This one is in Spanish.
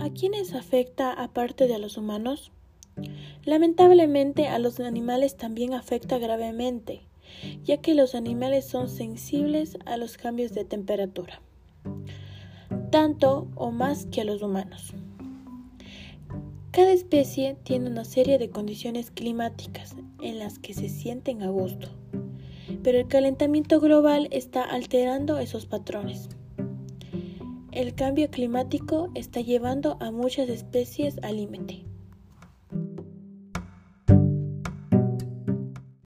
¿A quiénes afecta aparte de a los humanos? Lamentablemente a los animales también afecta gravemente, ya que los animales son sensibles a los cambios de temperatura, tanto o más que a los humanos. Cada especie tiene una serie de condiciones climáticas en las que se sienten a gusto, pero el calentamiento global está alterando esos patrones. El cambio climático está llevando a muchas especies al límite.